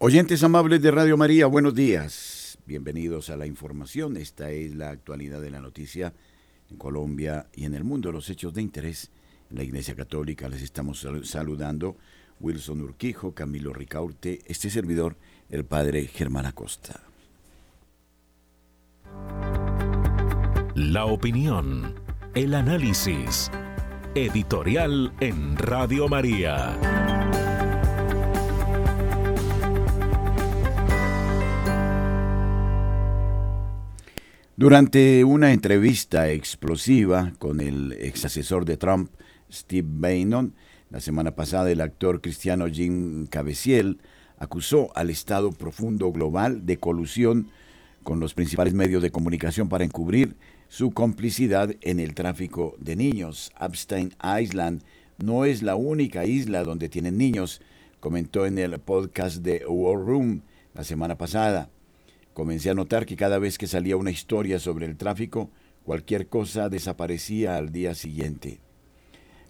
Oyentes amables de Radio María, buenos días. Bienvenidos a la información. Esta es la actualidad de la noticia en Colombia y en el mundo, los hechos de interés en la Iglesia Católica. Les estamos saludando Wilson Urquijo, Camilo Ricaurte, este servidor, el Padre Germán Acosta. La opinión, el análisis, editorial en Radio María. Durante una entrevista explosiva con el ex asesor de Trump, Steve Bannon, la semana pasada el actor cristiano Jim Caviezel acusó al Estado profundo global de colusión con los principales medios de comunicación para encubrir su complicidad en el tráfico de niños. Epstein Island no es la única isla donde tienen niños, comentó en el podcast de War Room la semana pasada. Comencé a notar que cada vez que salía una historia sobre el tráfico, cualquier cosa desaparecía al día siguiente.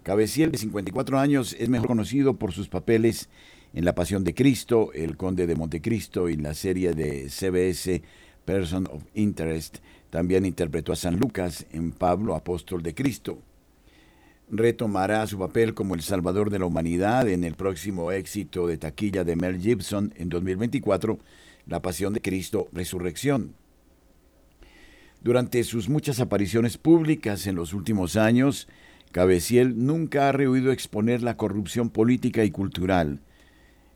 Cabeciel, de 54 años, es mejor conocido por sus papeles en La Pasión de Cristo, El Conde de Montecristo y la serie de CBS Person of Interest. También interpretó a San Lucas en Pablo, Apóstol de Cristo. Retomará su papel como el Salvador de la Humanidad en el próximo éxito de taquilla de Mel Gibson en 2024 la pasión de Cristo, resurrección. Durante sus muchas apariciones públicas en los últimos años, Cabeciel nunca ha rehuido exponer la corrupción política y cultural.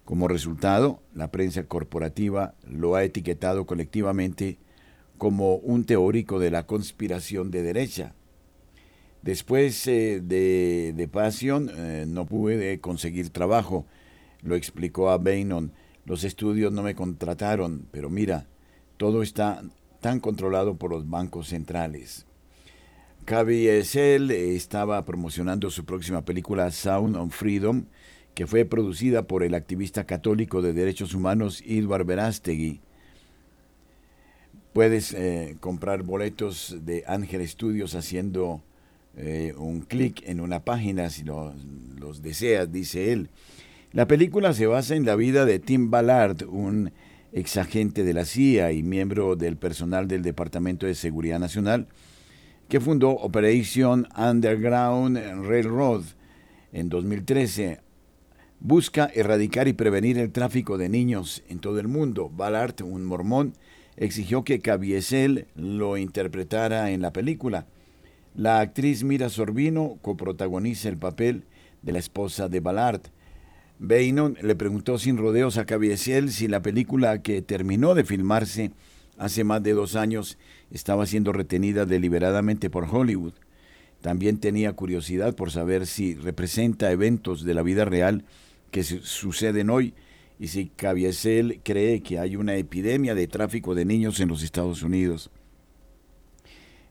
Como resultado, la prensa corporativa lo ha etiquetado colectivamente como un teórico de la conspiración de derecha. Después eh, de, de Passion eh, no pude conseguir trabajo, lo explicó a Bainon los estudios no me contrataron, pero mira, todo está tan controlado por los bancos centrales. Esel estaba promocionando su próxima película Sound of Freedom, que fue producida por el activista católico de derechos humanos Edward Verástegui. Puedes eh, comprar boletos de Ángel Studios haciendo eh, un clic en una página si los deseas, dice él. La película se basa en la vida de Tim Ballard, un exagente de la CIA y miembro del personal del Departamento de Seguridad Nacional, que fundó Operation Underground Railroad en 2013. Busca erradicar y prevenir el tráfico de niños en todo el mundo. Ballard, un mormón, exigió que Caviezel lo interpretara en la película. La actriz Mira Sorbino coprotagoniza el papel de la esposa de Ballard. Bainon le preguntó sin rodeos a Caviezel si la película que terminó de filmarse hace más de dos años estaba siendo retenida deliberadamente por Hollywood. También tenía curiosidad por saber si representa eventos de la vida real que suceden hoy y si Caviezel cree que hay una epidemia de tráfico de niños en los Estados Unidos.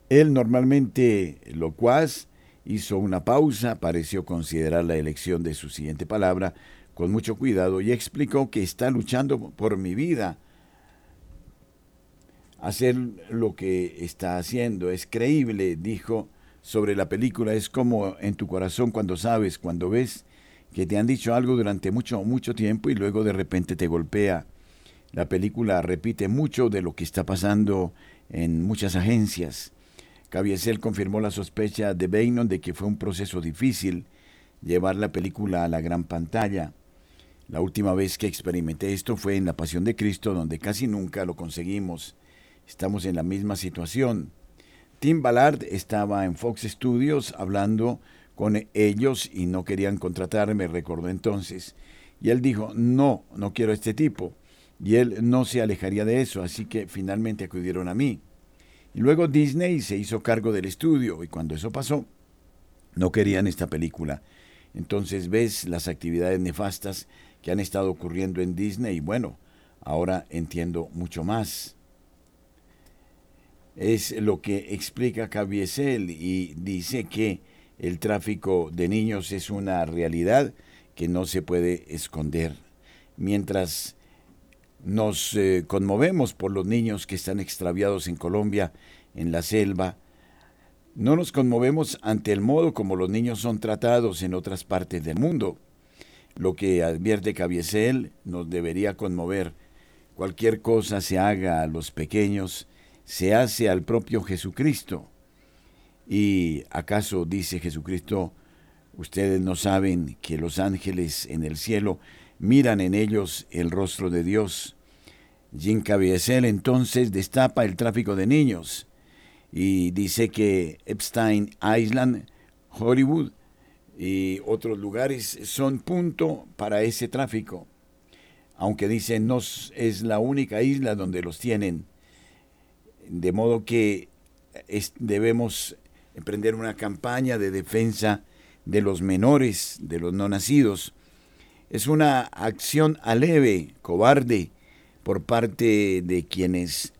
Él normalmente locuaz hizo una pausa, pareció considerar la elección de su siguiente palabra con mucho cuidado y explicó que está luchando por mi vida. Hacer lo que está haciendo es creíble, dijo sobre la película, es como en tu corazón cuando sabes, cuando ves que te han dicho algo durante mucho, mucho tiempo y luego de repente te golpea. La película repite mucho de lo que está pasando en muchas agencias. Caviezel confirmó la sospecha de Bainon de que fue un proceso difícil llevar la película a la gran pantalla. La última vez que experimenté esto fue en la Pasión de Cristo, donde casi nunca lo conseguimos. Estamos en la misma situación. Tim Ballard estaba en Fox Studios hablando con ellos y no querían contratarme, recordó entonces. Y él dijo, no, no quiero a este tipo. Y él no se alejaría de eso, así que finalmente acudieron a mí. Y luego Disney se hizo cargo del estudio y cuando eso pasó, no querían esta película. Entonces ves las actividades nefastas que han estado ocurriendo en Disney y bueno, ahora entiendo mucho más. Es lo que explica Caviezel y dice que el tráfico de niños es una realidad que no se puede esconder. Mientras nos eh, conmovemos por los niños que están extraviados en Colombia, en la selva, no nos conmovemos ante el modo como los niños son tratados en otras partes del mundo. Lo que advierte Cabiesel nos debería conmover. Cualquier cosa se haga a los pequeños, se hace al propio Jesucristo. ¿Y acaso dice Jesucristo, ustedes no saben que los ángeles en el cielo miran en ellos el rostro de Dios? Jim Caviezel entonces destapa el tráfico de niños y dice que Epstein Island, Hollywood y otros lugares son punto para ese tráfico. Aunque dice no es la única isla donde los tienen. De modo que debemos emprender una campaña de defensa de los menores, de los no nacidos. Es una acción aleve, cobarde, por parte de quienes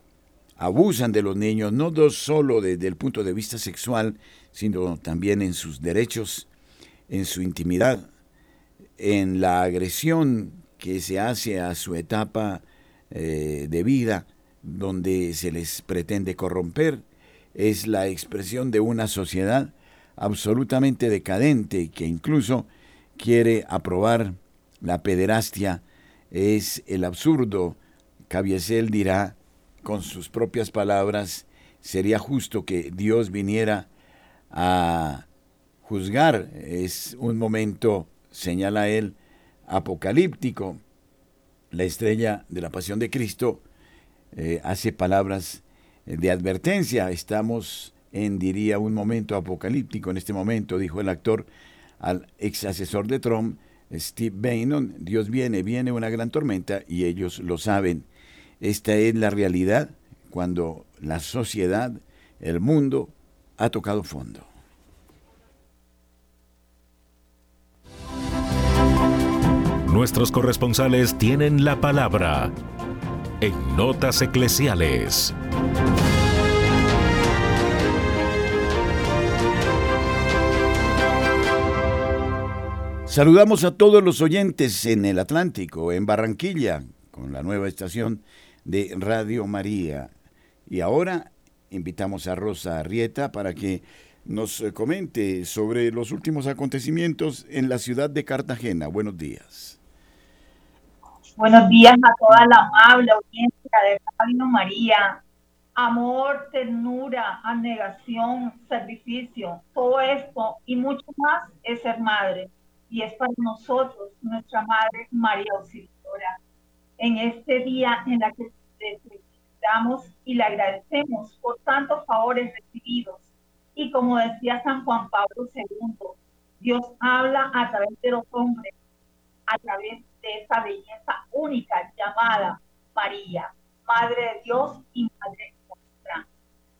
abusan de los niños, no solo desde el punto de vista sexual, sino también en sus derechos, en su intimidad, en la agresión que se hace a su etapa eh, de vida, donde se les pretende corromper, es la expresión de una sociedad absolutamente decadente que incluso quiere aprobar la pederastia, es el absurdo. Cabiesel dirá con sus propias palabras, sería justo que Dios viniera a juzgar. Es un momento, señala él, apocalíptico. La estrella de la pasión de Cristo eh, hace palabras de advertencia. Estamos en, diría, un momento apocalíptico en este momento, dijo el actor al ex asesor de Trump, Steve Bannon. Dios viene, viene una gran tormenta y ellos lo saben. Esta es la realidad cuando la sociedad, el mundo, ha tocado fondo. Nuestros corresponsales tienen la palabra en Notas Eclesiales. Saludamos a todos los oyentes en el Atlántico, en Barranquilla, con la nueva estación de Radio María. Y ahora invitamos a Rosa Arrieta para que nos comente sobre los últimos acontecimientos en la ciudad de Cartagena. Buenos días. Buenos días a toda la amable audiencia de Radio María. Amor, ternura, abnegación, sacrificio, todo esto y mucho más es ser madre. Y es para nosotros nuestra Madre María Auxiliadora en este día en la que le felicitamos y le agradecemos por tantos favores recibidos. Y como decía San Juan Pablo II, Dios habla a través de los hombres, a través de esa belleza única llamada María, Madre de Dios y Madre nuestra.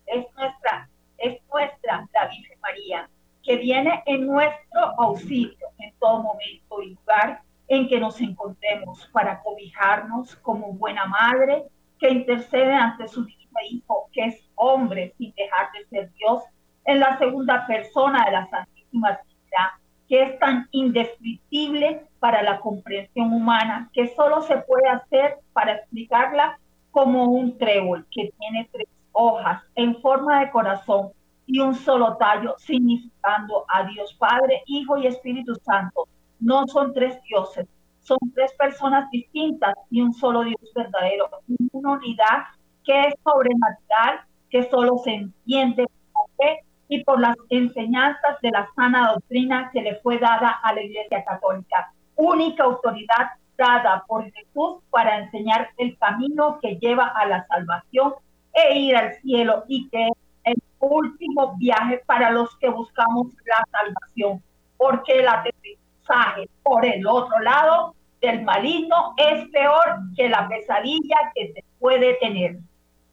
Es nuestra, es nuestra la Virgen María, que viene en nuestro auxilio en todo momento y lugar en que nos encontremos para cobijarnos como buena madre que intercede ante su Hijo, que es hombre sin dejar de ser Dios, en la segunda persona de la Santísima Trinidad, que es tan indescriptible para la comprensión humana que solo se puede hacer para explicarla como un trébol que tiene tres hojas en forma de corazón y un solo tallo, significando a Dios Padre, Hijo y Espíritu Santo, no son tres dioses, son tres personas distintas y un solo Dios verdadero, una unidad que es sobrenatural, que solo se entiende por fe y por las enseñanzas de la sana doctrina que le fue dada a la Iglesia Católica, única autoridad dada por Jesús para enseñar el camino que lleva a la salvación e ir al cielo y que es el último viaje para los que buscamos la salvación, porque la por el otro lado del maligno es peor que la pesadilla que se puede tener.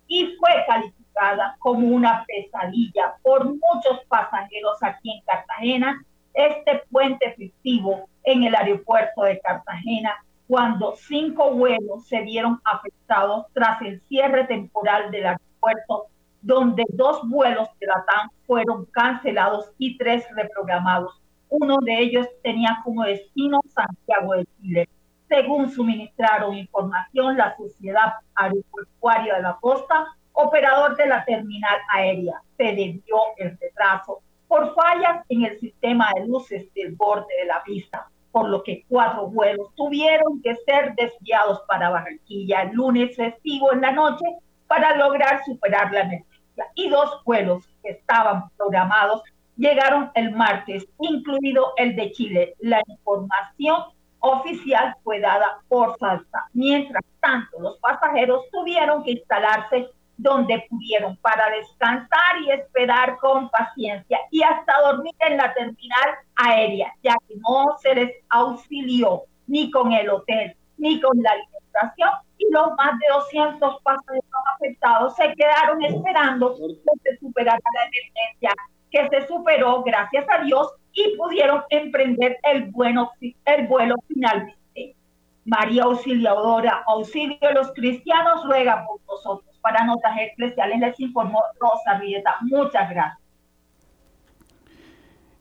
Y fue calificada como una pesadilla por muchos pasajeros aquí en Cartagena, este puente fictivo en el aeropuerto de Cartagena, cuando cinco vuelos se vieron afectados tras el cierre temporal del aeropuerto, donde dos vuelos de la TAM fueron cancelados y tres reprogramados uno de ellos tenía como destino Santiago de Chile. Según suministraron información la Sociedad Aeroportuaria de la Costa, operador de la terminal aérea, se debió el retraso por fallas en el sistema de luces del borde de la pista. Por lo que cuatro vuelos tuvieron que ser desviados para Barranquilla lunes festivo en la noche para lograr superar la emergencia. Y dos vuelos que estaban programados llegaron el martes, incluido el de Chile. La información oficial fue dada por Salsa. Mientras tanto, los pasajeros tuvieron que instalarse donde pudieron para descansar y esperar con paciencia y hasta dormir en la terminal aérea, ya que no se les auxilió ni con el hotel ni con la alimentación y los más de 200 pasajeros afectados se quedaron esperando que se superara la emergencia que se superó gracias a Dios y pudieron emprender el, bueno, el vuelo finalmente. María Auxiliadora, auxilio de los cristianos, ruega por nosotros. Para notas especiales les informó Rosa Rieta. Muchas gracias.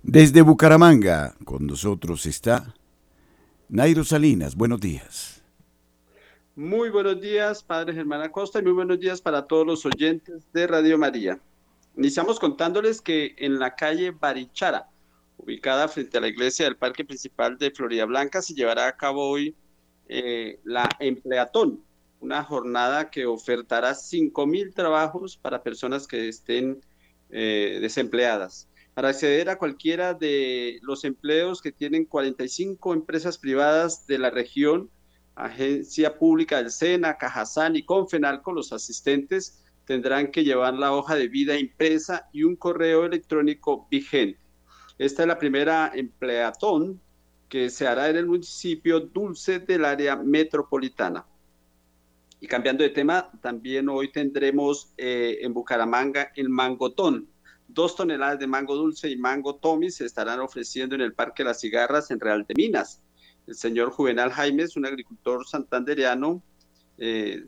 Desde Bucaramanga, con nosotros está Nairo Salinas. Buenos días. Muy buenos días, Padre Germán Acosta, y muy buenos días para todos los oyentes de Radio María. Iniciamos contándoles que en la calle Barichara, ubicada frente a la iglesia del Parque Principal de Florida Blanca, se llevará a cabo hoy eh, la Empleatón, una jornada que ofertará 5.000 trabajos para personas que estén eh, desempleadas. Para acceder a cualquiera de los empleos que tienen 45 empresas privadas de la región, Agencia Pública del SENA, Cajazán y Confenalco, los asistentes tendrán que llevar la hoja de vida impresa y un correo electrónico vigente. Esta es la primera empleatón que se hará en el municipio Dulce del área metropolitana. Y cambiando de tema, también hoy tendremos eh, en Bucaramanga el mangotón. Dos toneladas de mango dulce y mango Tommy se estarán ofreciendo en el Parque Las Cigarras en Real de Minas. El señor Juvenal Jaimes, un agricultor santandereano, eh,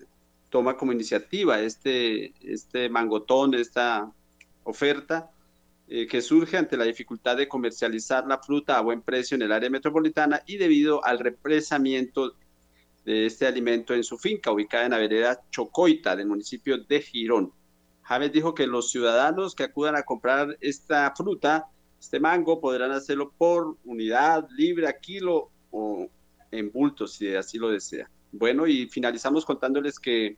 toma como iniciativa este, este mangotón, esta oferta, eh, que surge ante la dificultad de comercializar la fruta a buen precio en el área metropolitana y debido al represamiento de este alimento en su finca, ubicada en la vereda Chocoita del municipio de Girón. James dijo que los ciudadanos que acudan a comprar esta fruta, este mango, podrán hacerlo por unidad, libre, a kilo o en bulto, si así lo desea. Bueno, y finalizamos contándoles que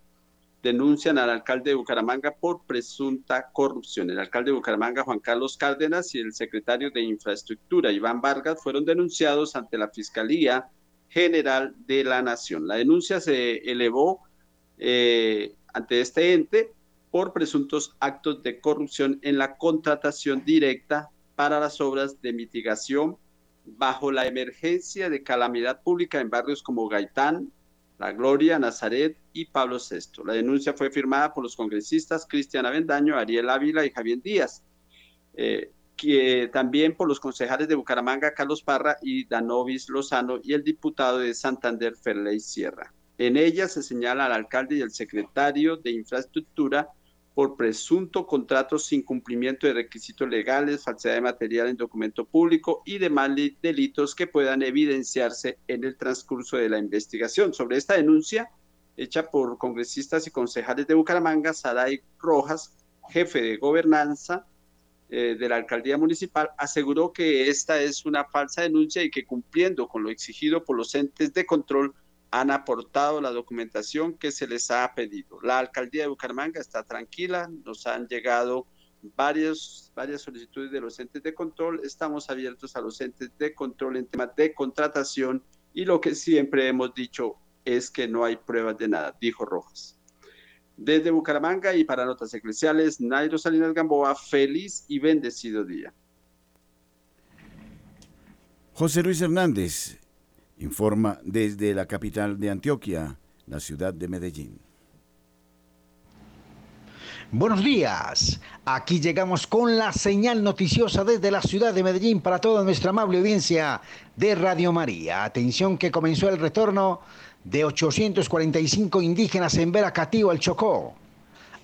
denuncian al alcalde de Bucaramanga por presunta corrupción. El alcalde de Bucaramanga, Juan Carlos Cárdenas, y el secretario de Infraestructura, Iván Vargas, fueron denunciados ante la Fiscalía General de la Nación. La denuncia se elevó eh, ante este ente por presuntos actos de corrupción en la contratación directa para las obras de mitigación bajo la emergencia de calamidad pública en barrios como Gaitán, la Gloria, Nazaret y Pablo VI. La denuncia fue firmada por los congresistas Cristian Avendaño, Ariel Ávila y Javier Díaz, eh, que, también por los concejales de Bucaramanga, Carlos Parra y Danovis Lozano, y el diputado de Santander, Ferley Sierra. En ella se señala al alcalde y al secretario de Infraestructura por presunto contrato sin cumplimiento de requisitos legales, falsedad de material en documento público y demás delitos que puedan evidenciarse en el transcurso de la investigación. Sobre esta denuncia, hecha por congresistas y concejales de Bucaramanga, Saray Rojas, jefe de gobernanza eh, de la alcaldía municipal, aseguró que esta es una falsa denuncia y que cumpliendo con lo exigido por los entes de control, han aportado la documentación que se les ha pedido. La alcaldía de Bucaramanga está tranquila, nos han llegado varios, varias solicitudes de los entes de control, estamos abiertos a los entes de control en temas de contratación y lo que siempre hemos dicho es que no hay pruebas de nada, dijo Rojas. Desde Bucaramanga y para Notas Eclesiales, Nairo Salinas Gamboa, feliz y bendecido día. José Luis Hernández, informa desde la capital de Antioquia, la ciudad de Medellín. Buenos días, aquí llegamos con la señal noticiosa desde la ciudad de Medellín para toda nuestra amable audiencia de Radio María. Atención que comenzó el retorno de 845 indígenas en Veracatío al Chocó.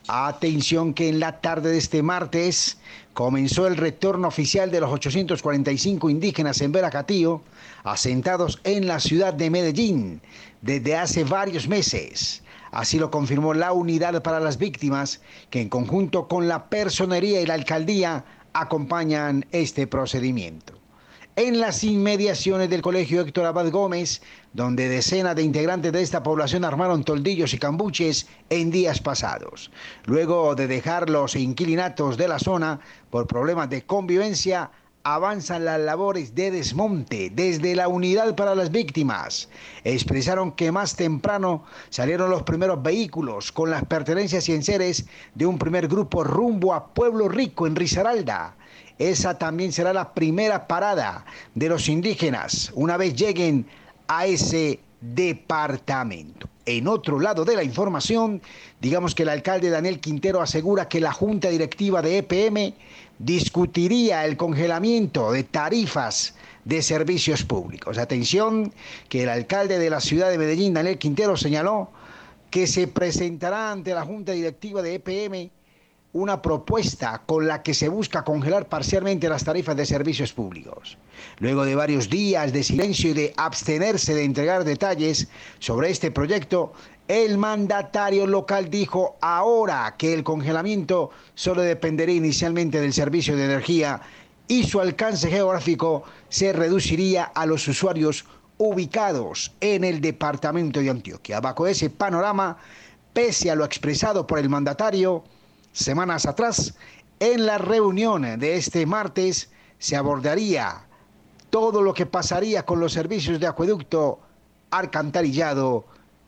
Atención que en la tarde de este martes comenzó el retorno oficial de los 845 indígenas en Veracatío, asentados en la ciudad de Medellín desde hace varios meses. Así lo confirmó la Unidad para las Víctimas, que en conjunto con la Personería y la Alcaldía acompañan este procedimiento. En las inmediaciones del colegio Héctor Abad Gómez, donde decenas de integrantes de esta población armaron toldillos y cambuches en días pasados. Luego de dejar los inquilinatos de la zona por problemas de convivencia, avanzan las labores de desmonte desde la unidad para las víctimas. Expresaron que más temprano salieron los primeros vehículos con las pertenencias y enseres de un primer grupo rumbo a Pueblo Rico en Risaralda. Esa también será la primera parada de los indígenas una vez lleguen a ese departamento. En otro lado de la información, digamos que el alcalde Daniel Quintero asegura que la junta directiva de EPM discutiría el congelamiento de tarifas de servicios públicos. Atención, que el alcalde de la ciudad de Medellín, Daniel Quintero, señaló que se presentará ante la junta directiva de EPM una propuesta con la que se busca congelar parcialmente las tarifas de servicios públicos. Luego de varios días de silencio y de abstenerse de entregar detalles sobre este proyecto, el mandatario local dijo ahora que el congelamiento solo dependería inicialmente del servicio de energía y su alcance geográfico se reduciría a los usuarios ubicados en el departamento de Antioquia. Bajo ese panorama, pese a lo expresado por el mandatario, semanas atrás, en la reunión de este martes se abordaría todo lo que pasaría con los servicios de acueducto, alcantarillado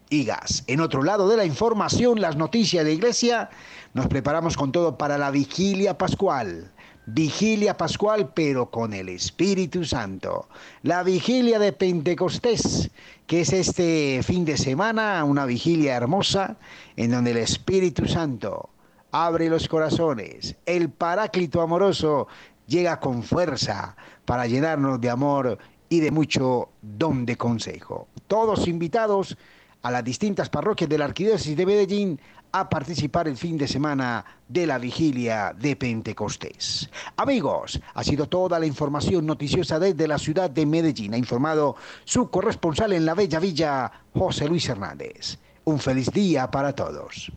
y gas. En otro lado de la información, las noticias de iglesia, nos preparamos con todo para la vigilia pascual. Vigilia pascual, pero con el Espíritu Santo. La vigilia de Pentecostés, que es este fin de semana, una vigilia hermosa, en donde el Espíritu Santo abre los corazones. El Paráclito amoroso llega con fuerza para llenarnos de amor y de mucho don de consejo. Todos invitados a las distintas parroquias de la Arquidiócesis de Medellín a participar el fin de semana de la vigilia de Pentecostés. Amigos, ha sido toda la información noticiosa desde la ciudad de Medellín. Ha informado su corresponsal en la Bella Villa, José Luis Hernández. Un feliz día para todos.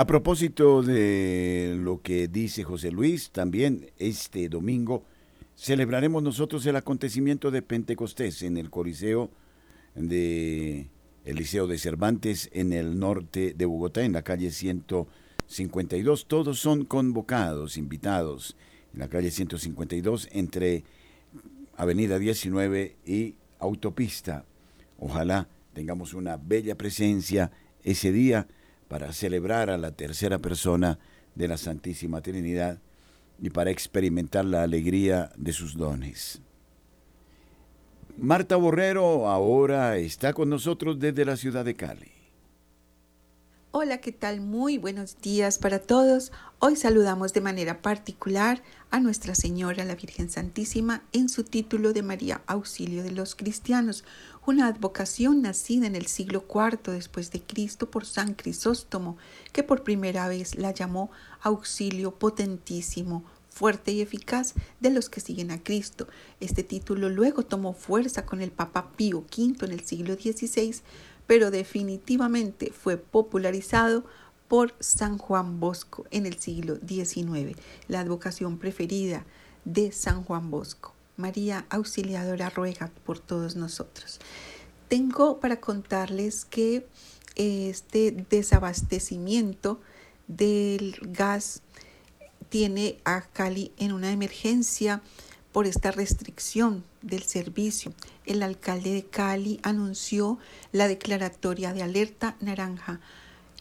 A propósito de lo que dice José Luis, también este domingo celebraremos nosotros el acontecimiento de Pentecostés en el Coliseo de el Liceo de Cervantes en el norte de Bogotá, en la calle 152. Todos son convocados, invitados, en la calle 152 entre Avenida 19 y Autopista. Ojalá tengamos una bella presencia ese día para celebrar a la tercera persona de la Santísima Trinidad y para experimentar la alegría de sus dones. Marta Borrero ahora está con nosotros desde la ciudad de Cali. Hola, ¿qué tal? Muy buenos días para todos. Hoy saludamos de manera particular a Nuestra Señora la Virgen Santísima en su título de María Auxilio de los Cristianos, una advocación nacida en el siglo IV después de Cristo por San Crisóstomo, que por primera vez la llamó Auxilio Potentísimo, fuerte y eficaz de los que siguen a Cristo. Este título luego tomó fuerza con el Papa Pío V en el siglo XVI, pero definitivamente fue popularizado por San Juan Bosco en el siglo XIX, la advocación preferida de San Juan Bosco. María Auxiliadora ruega por todos nosotros. Tengo para contarles que este desabastecimiento del gas tiene a Cali en una emergencia por esta restricción del servicio. El alcalde de Cali anunció la declaratoria de alerta naranja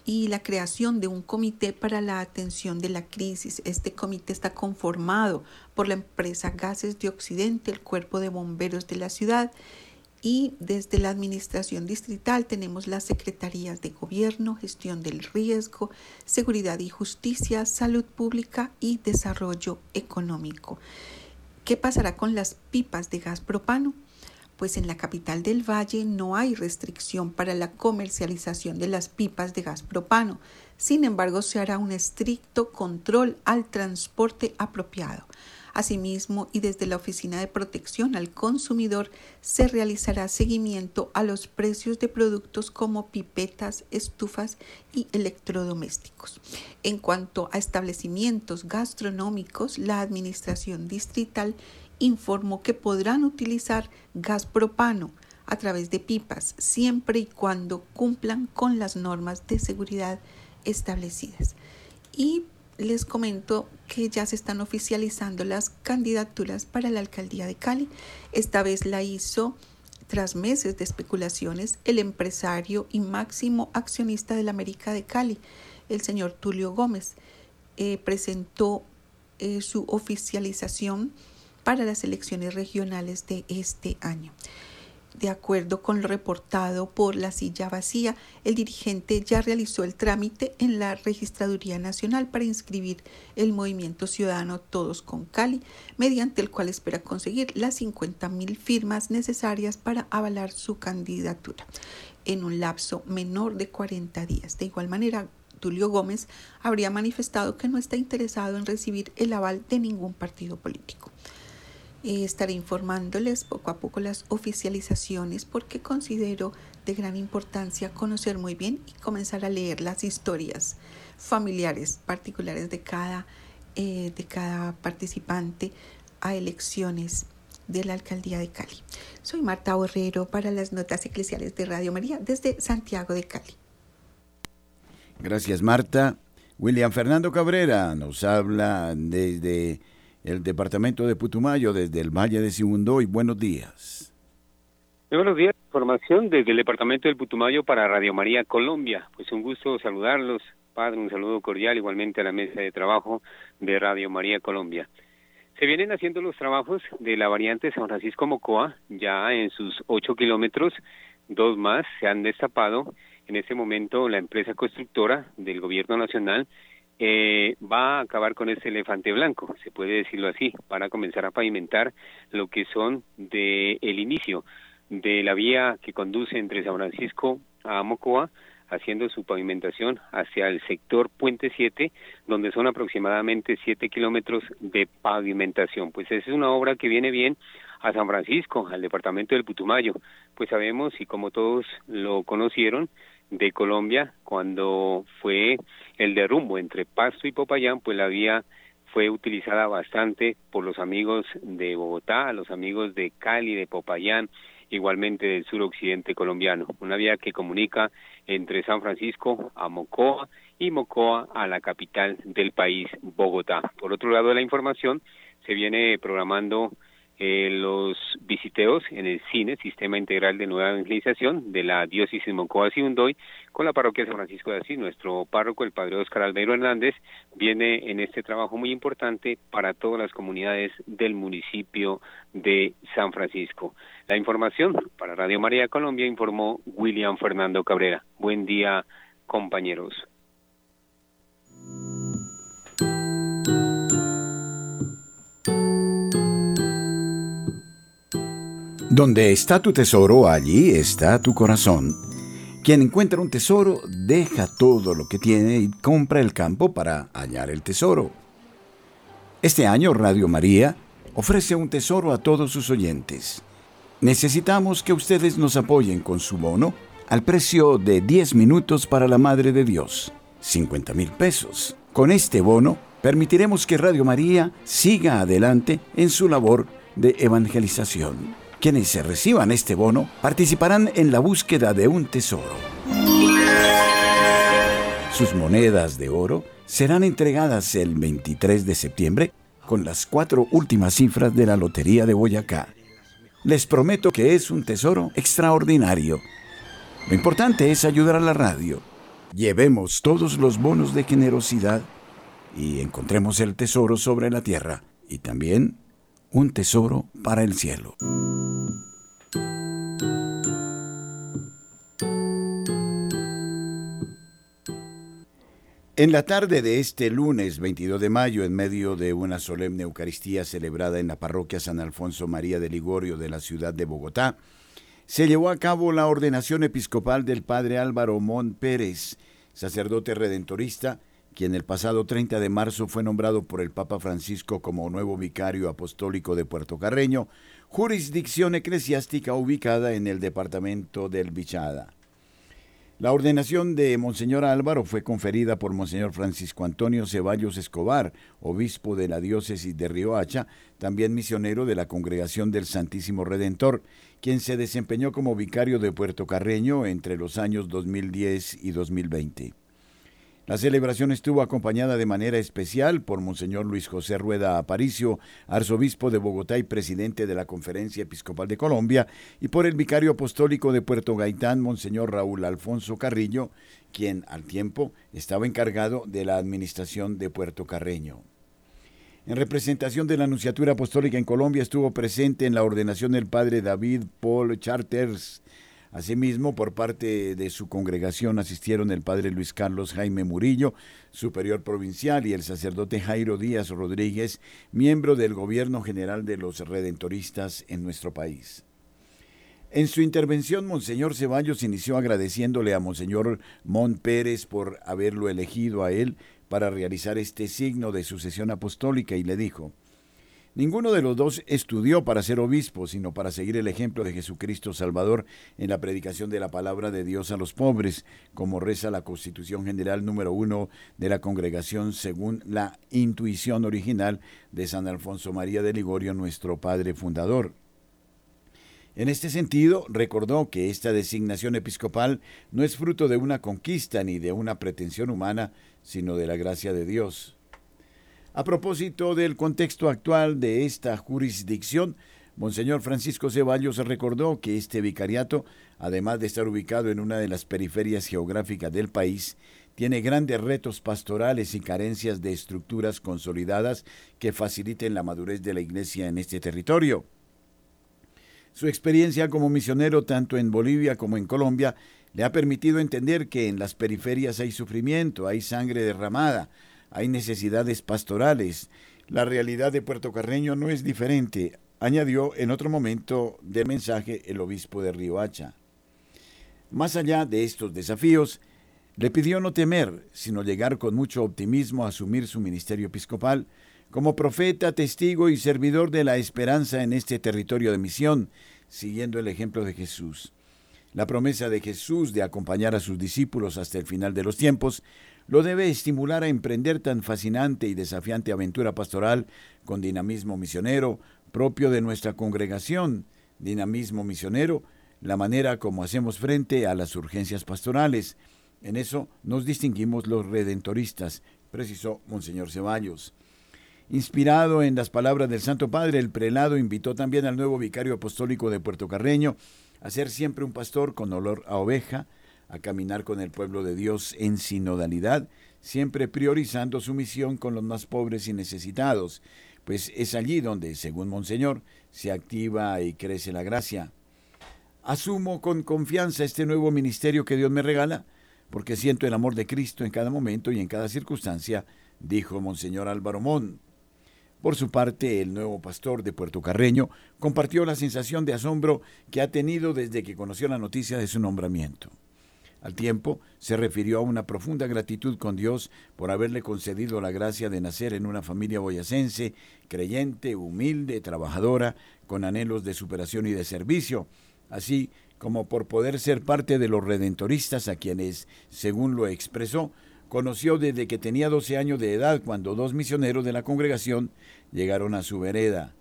y la creación de un comité para la atención de la crisis. Este comité está conformado por la empresa Gases de Occidente, el cuerpo de bomberos de la ciudad y desde la administración distrital tenemos las secretarías de gobierno, gestión del riesgo, seguridad y justicia, salud pública y desarrollo económico. ¿Qué pasará con las pipas de gas propano? Pues en la capital del valle no hay restricción para la comercialización de las pipas de gas propano. Sin embargo, se hará un estricto control al transporte apropiado. Asimismo, y desde la Oficina de Protección al Consumidor se realizará seguimiento a los precios de productos como pipetas, estufas y electrodomésticos. En cuanto a establecimientos gastronómicos, la Administración Distrital informó que podrán utilizar gas propano a través de pipas, siempre y cuando cumplan con las normas de seguridad establecidas. Y les comento que ya se están oficializando las candidaturas para la alcaldía de Cali. Esta vez la hizo, tras meses de especulaciones, el empresario y máximo accionista de la América de Cali, el señor Tulio Gómez. Eh, presentó eh, su oficialización para las elecciones regionales de este año. De acuerdo con lo reportado por la silla vacía, el dirigente ya realizó el trámite en la Registraduría Nacional para inscribir el movimiento ciudadano Todos con Cali, mediante el cual espera conseguir las 50 mil firmas necesarias para avalar su candidatura en un lapso menor de 40 días. De igual manera, Tulio Gómez habría manifestado que no está interesado en recibir el aval de ningún partido político. Eh, estaré informándoles poco a poco las oficializaciones porque considero de gran importancia conocer muy bien y comenzar a leer las historias familiares particulares de cada, eh, de cada participante a elecciones de la alcaldía de Cali. Soy Marta Borrero para las notas eclesiales de Radio María desde Santiago de Cali. Gracias Marta. William Fernando Cabrera nos habla desde el departamento de Putumayo desde el Valle de y Buenos días. Muy buenos días, información desde el departamento del Putumayo para Radio María Colombia. Pues un gusto saludarlos, padre, un saludo cordial igualmente a la mesa de trabajo de Radio María Colombia. Se vienen haciendo los trabajos de la variante San Francisco Mocoa, ya en sus ocho kilómetros, dos más se han destapado. En este momento la empresa constructora del gobierno nacional eh, va a acabar con ese elefante blanco, se puede decirlo así, para comenzar a pavimentar lo que son de el inicio de la vía que conduce entre San Francisco a Mocoa, haciendo su pavimentación hacia el sector Puente 7, donde son aproximadamente 7 kilómetros de pavimentación. Pues es una obra que viene bien a San Francisco, al departamento del Putumayo. Pues sabemos, y como todos lo conocieron, de Colombia cuando fue el derrumbo entre Pasto y Popayán, pues la vía fue utilizada bastante por los amigos de Bogotá, los amigos de Cali, de Popayán, igualmente del suroccidente colombiano, una vía que comunica entre San Francisco a Mocoa y Mocoa a la capital del país, Bogotá. Por otro lado la información, se viene programando eh, los visiteos en el cine, Sistema Integral de Nueva Evangelización de la Diócesis de Mocoa Undoy, con la parroquia San Francisco de Asís. Nuestro párroco, el padre Oscar Albeiro Hernández, viene en este trabajo muy importante para todas las comunidades del municipio de San Francisco. La información para Radio María Colombia informó William Fernando Cabrera. Buen día, compañeros. Donde está tu tesoro, allí está tu corazón. Quien encuentra un tesoro, deja todo lo que tiene y compra el campo para hallar el tesoro. Este año Radio María ofrece un tesoro a todos sus oyentes. Necesitamos que ustedes nos apoyen con su bono al precio de 10 minutos para la Madre de Dios, 50 mil pesos. Con este bono permitiremos que Radio María siga adelante en su labor de evangelización. Quienes se reciban este bono participarán en la búsqueda de un tesoro. Sus monedas de oro serán entregadas el 23 de septiembre con las cuatro últimas cifras de la Lotería de Boyacá. Les prometo que es un tesoro extraordinario. Lo importante es ayudar a la radio. Llevemos todos los bonos de generosidad y encontremos el tesoro sobre la tierra y también un tesoro para el cielo. En la tarde de este lunes 22 de mayo, en medio de una solemne Eucaristía celebrada en la parroquia San Alfonso María de Ligorio de la ciudad de Bogotá, se llevó a cabo la ordenación episcopal del padre Álvaro Mont Pérez, sacerdote redentorista, quien el pasado 30 de marzo fue nombrado por el Papa Francisco como nuevo vicario apostólico de Puerto Carreño, jurisdicción eclesiástica ubicada en el departamento del Bichada. La ordenación de Monseñor Álvaro fue conferida por Monseñor Francisco Antonio Ceballos Escobar, obispo de la diócesis de Riohacha, también misionero de la Congregación del Santísimo Redentor, quien se desempeñó como vicario de Puerto Carreño entre los años 2010 y 2020. La celebración estuvo acompañada de manera especial por Monseñor Luis José Rueda Aparicio, arzobispo de Bogotá y presidente de la Conferencia Episcopal de Colombia, y por el vicario apostólico de Puerto Gaitán, Monseñor Raúl Alfonso Carrillo, quien al tiempo estaba encargado de la administración de Puerto Carreño. En representación de la Anunciatura Apostólica en Colombia estuvo presente en la ordenación el padre David Paul Charters, Asimismo, por parte de su congregación asistieron el padre Luis Carlos Jaime Murillo, superior provincial, y el sacerdote Jairo Díaz Rodríguez, miembro del Gobierno General de los Redentoristas en nuestro país. En su intervención, Monseñor Ceballos inició agradeciéndole a Monseñor Mon Pérez por haberlo elegido a él para realizar este signo de sucesión apostólica y le dijo, Ninguno de los dos estudió para ser obispo, sino para seguir el ejemplo de Jesucristo Salvador en la predicación de la palabra de Dios a los pobres, como reza la Constitución General número uno de la congregación según la intuición original de San Alfonso María de Ligorio, nuestro padre fundador. En este sentido, recordó que esta designación episcopal no es fruto de una conquista ni de una pretensión humana, sino de la gracia de Dios. A propósito del contexto actual de esta jurisdicción, Monseñor Francisco Ceballos recordó que este vicariato, además de estar ubicado en una de las periferias geográficas del país, tiene grandes retos pastorales y carencias de estructuras consolidadas que faciliten la madurez de la Iglesia en este territorio. Su experiencia como misionero tanto en Bolivia como en Colombia le ha permitido entender que en las periferias hay sufrimiento, hay sangre derramada, hay necesidades pastorales. La realidad de Puerto Carreño no es diferente, añadió en otro momento del mensaje el obispo de Riohacha. Más allá de estos desafíos, le pidió no temer, sino llegar con mucho optimismo a asumir su ministerio episcopal como profeta, testigo y servidor de la esperanza en este territorio de misión, siguiendo el ejemplo de Jesús. La promesa de Jesús de acompañar a sus discípulos hasta el final de los tiempos lo debe estimular a emprender tan fascinante y desafiante aventura pastoral con dinamismo misionero propio de nuestra congregación, dinamismo misionero, la manera como hacemos frente a las urgencias pastorales. En eso nos distinguimos los redentoristas, precisó Monseñor Ceballos. Inspirado en las palabras del Santo Padre, el prelado invitó también al nuevo vicario apostólico de Puerto Carreño a ser siempre un pastor con olor a oveja, a caminar con el pueblo de Dios en sinodalidad, siempre priorizando su misión con los más pobres y necesitados, pues es allí donde, según Monseñor, se activa y crece la gracia. Asumo con confianza este nuevo ministerio que Dios me regala, porque siento el amor de Cristo en cada momento y en cada circunstancia, dijo Monseñor Álvaro Mon. Por su parte, el nuevo pastor de Puerto Carreño compartió la sensación de asombro que ha tenido desde que conoció la noticia de su nombramiento. Al tiempo, se refirió a una profunda gratitud con Dios por haberle concedido la gracia de nacer en una familia boyacense, creyente, humilde, trabajadora, con anhelos de superación y de servicio, así como por poder ser parte de los redentoristas a quienes, según lo expresó, conoció desde que tenía 12 años de edad cuando dos misioneros de la congregación llegaron a su vereda.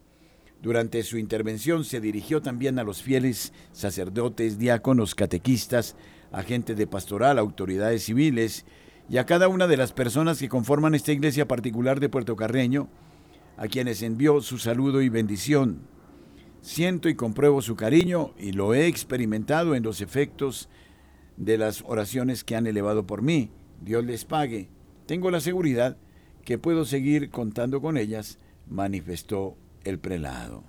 Durante su intervención se dirigió también a los fieles sacerdotes, diáconos, catequistas, agentes de pastoral, autoridades civiles y a cada una de las personas que conforman esta iglesia particular de Puerto Carreño, a quienes envió su saludo y bendición. Siento y compruebo su cariño y lo he experimentado en los efectos de las oraciones que han elevado por mí. Dios les pague. Tengo la seguridad que puedo seguir contando con ellas, manifestó el prelado.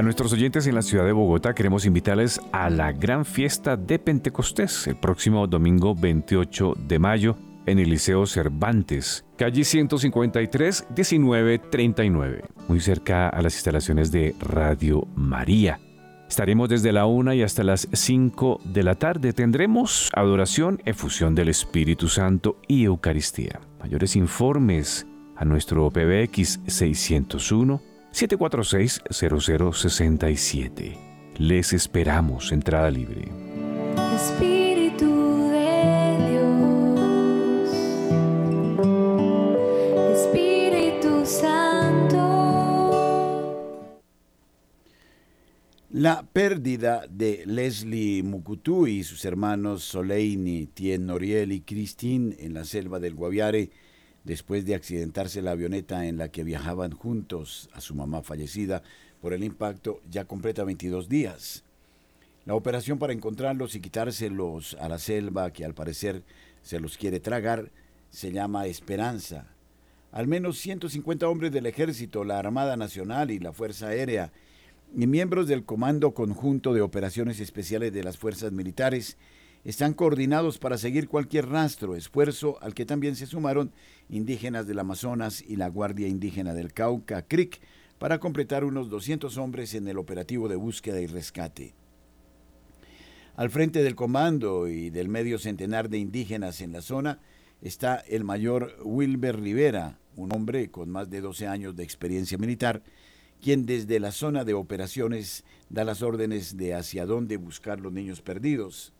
A nuestros oyentes en la ciudad de Bogotá queremos invitarles a la gran fiesta de Pentecostés el próximo domingo 28 de mayo en el Liceo Cervantes, calle 153 1939, muy cerca a las instalaciones de Radio María. Estaremos desde la 1 y hasta las 5 de la tarde. Tendremos adoración, efusión del Espíritu Santo y Eucaristía. Mayores informes a nuestro PBX 601 746-0067. Les esperamos, entrada libre. Espíritu de Dios, Espíritu Santo. La pérdida de Leslie Mukutu y sus hermanos Soleini, Tien Noriel y Christine en la selva del Guaviare después de accidentarse la avioneta en la que viajaban juntos a su mamá fallecida por el impacto, ya completa 22 días. La operación para encontrarlos y quitárselos a la selva, que al parecer se los quiere tragar, se llama Esperanza. Al menos 150 hombres del ejército, la Armada Nacional y la Fuerza Aérea, y miembros del Comando Conjunto de Operaciones Especiales de las Fuerzas Militares, están coordinados para seguir cualquier rastro, esfuerzo al que también se sumaron indígenas del Amazonas y la Guardia Indígena del Cauca, CRIC, para completar unos 200 hombres en el operativo de búsqueda y rescate. Al frente del comando y del medio centenar de indígenas en la zona está el mayor Wilber Rivera, un hombre con más de 12 años de experiencia militar, quien desde la zona de operaciones da las órdenes de hacia dónde buscar los niños perdidos.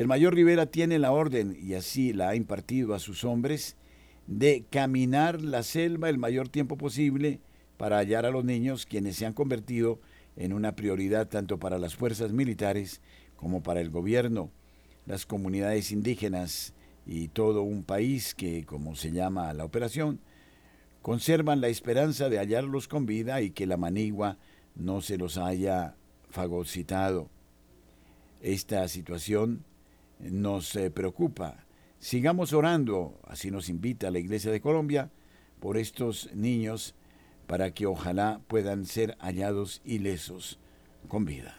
El mayor Rivera tiene la orden, y así la ha impartido a sus hombres, de caminar la selva el mayor tiempo posible para hallar a los niños, quienes se han convertido en una prioridad tanto para las fuerzas militares como para el gobierno, las comunidades indígenas y todo un país que, como se llama la operación, conservan la esperanza de hallarlos con vida y que la manigua no se los haya fagocitado. Esta situación nos eh, preocupa. Sigamos orando, así nos invita la Iglesia de Colombia, por estos niños para que ojalá puedan ser hallados ilesos con vida.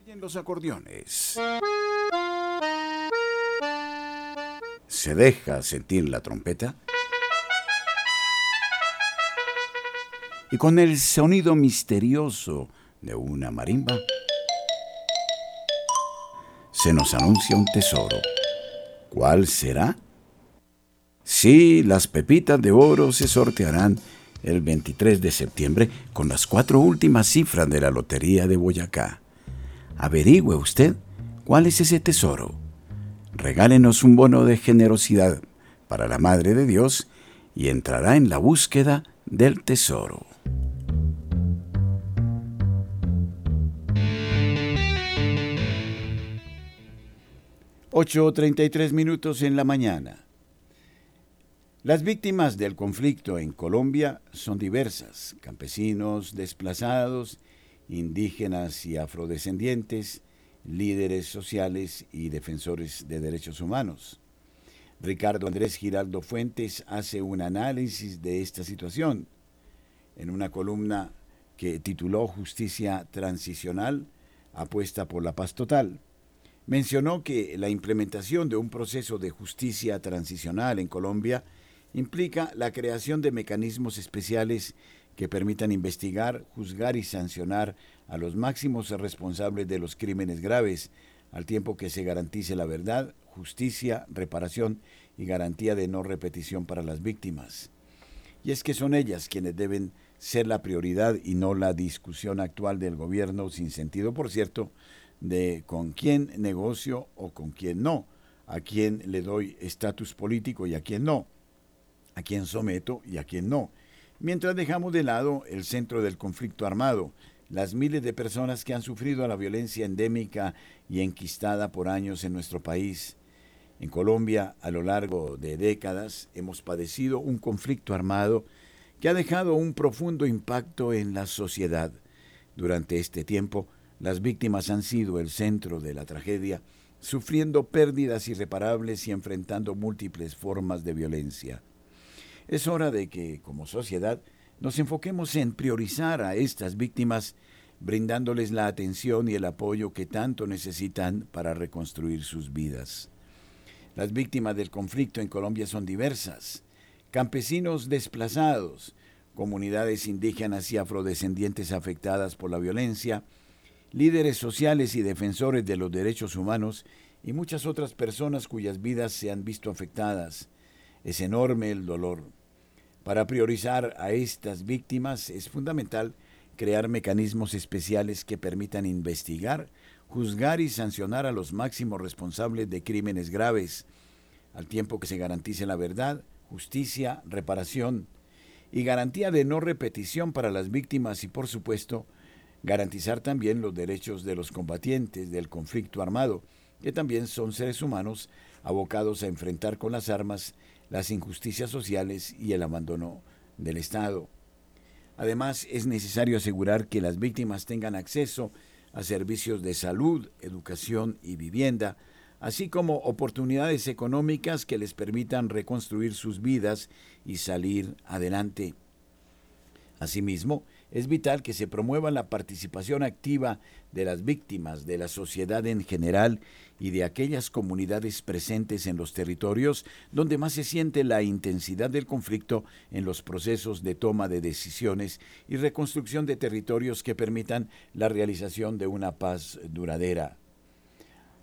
Oyen los acordeones. Se deja sentir la trompeta. Y con el sonido misterioso de una marimba, se nos anuncia un tesoro. ¿Cuál será? Sí, las pepitas de oro se sortearán el 23 de septiembre con las cuatro últimas cifras de la Lotería de Boyacá. Averigüe usted cuál es ese tesoro. Regálenos un bono de generosidad para la Madre de Dios y entrará en la búsqueda del tesoro. 8.33 minutos en la mañana. Las víctimas del conflicto en Colombia son diversas, campesinos desplazados, indígenas y afrodescendientes, líderes sociales y defensores de derechos humanos. Ricardo Andrés Giraldo Fuentes hace un análisis de esta situación en una columna que tituló Justicia Transicional, apuesta por la paz total mencionó que la implementación de un proceso de justicia transicional en Colombia implica la creación de mecanismos especiales que permitan investigar, juzgar y sancionar a los máximos responsables de los crímenes graves, al tiempo que se garantice la verdad, justicia, reparación y garantía de no repetición para las víctimas. Y es que son ellas quienes deben ser la prioridad y no la discusión actual del gobierno, sin sentido, por cierto, de con quién negocio o con quién no, a quién le doy estatus político y a quién no, a quién someto y a quién no, mientras dejamos de lado el centro del conflicto armado, las miles de personas que han sufrido la violencia endémica y enquistada por años en nuestro país. En Colombia, a lo largo de décadas, hemos padecido un conflicto armado que ha dejado un profundo impacto en la sociedad. Durante este tiempo, las víctimas han sido el centro de la tragedia, sufriendo pérdidas irreparables y enfrentando múltiples formas de violencia. Es hora de que, como sociedad, nos enfoquemos en priorizar a estas víctimas, brindándoles la atención y el apoyo que tanto necesitan para reconstruir sus vidas. Las víctimas del conflicto en Colombia son diversas. Campesinos desplazados, comunidades indígenas y afrodescendientes afectadas por la violencia, líderes sociales y defensores de los derechos humanos y muchas otras personas cuyas vidas se han visto afectadas. Es enorme el dolor. Para priorizar a estas víctimas es fundamental crear mecanismos especiales que permitan investigar, juzgar y sancionar a los máximos responsables de crímenes graves, al tiempo que se garantice la verdad, justicia, reparación y garantía de no repetición para las víctimas y, por supuesto, garantizar también los derechos de los combatientes del conflicto armado, que también son seres humanos abocados a enfrentar con las armas las injusticias sociales y el abandono del Estado. Además, es necesario asegurar que las víctimas tengan acceso a servicios de salud, educación y vivienda, así como oportunidades económicas que les permitan reconstruir sus vidas y salir adelante. Asimismo, es vital que se promueva la participación activa de las víctimas, de la sociedad en general y de aquellas comunidades presentes en los territorios donde más se siente la intensidad del conflicto en los procesos de toma de decisiones y reconstrucción de territorios que permitan la realización de una paz duradera.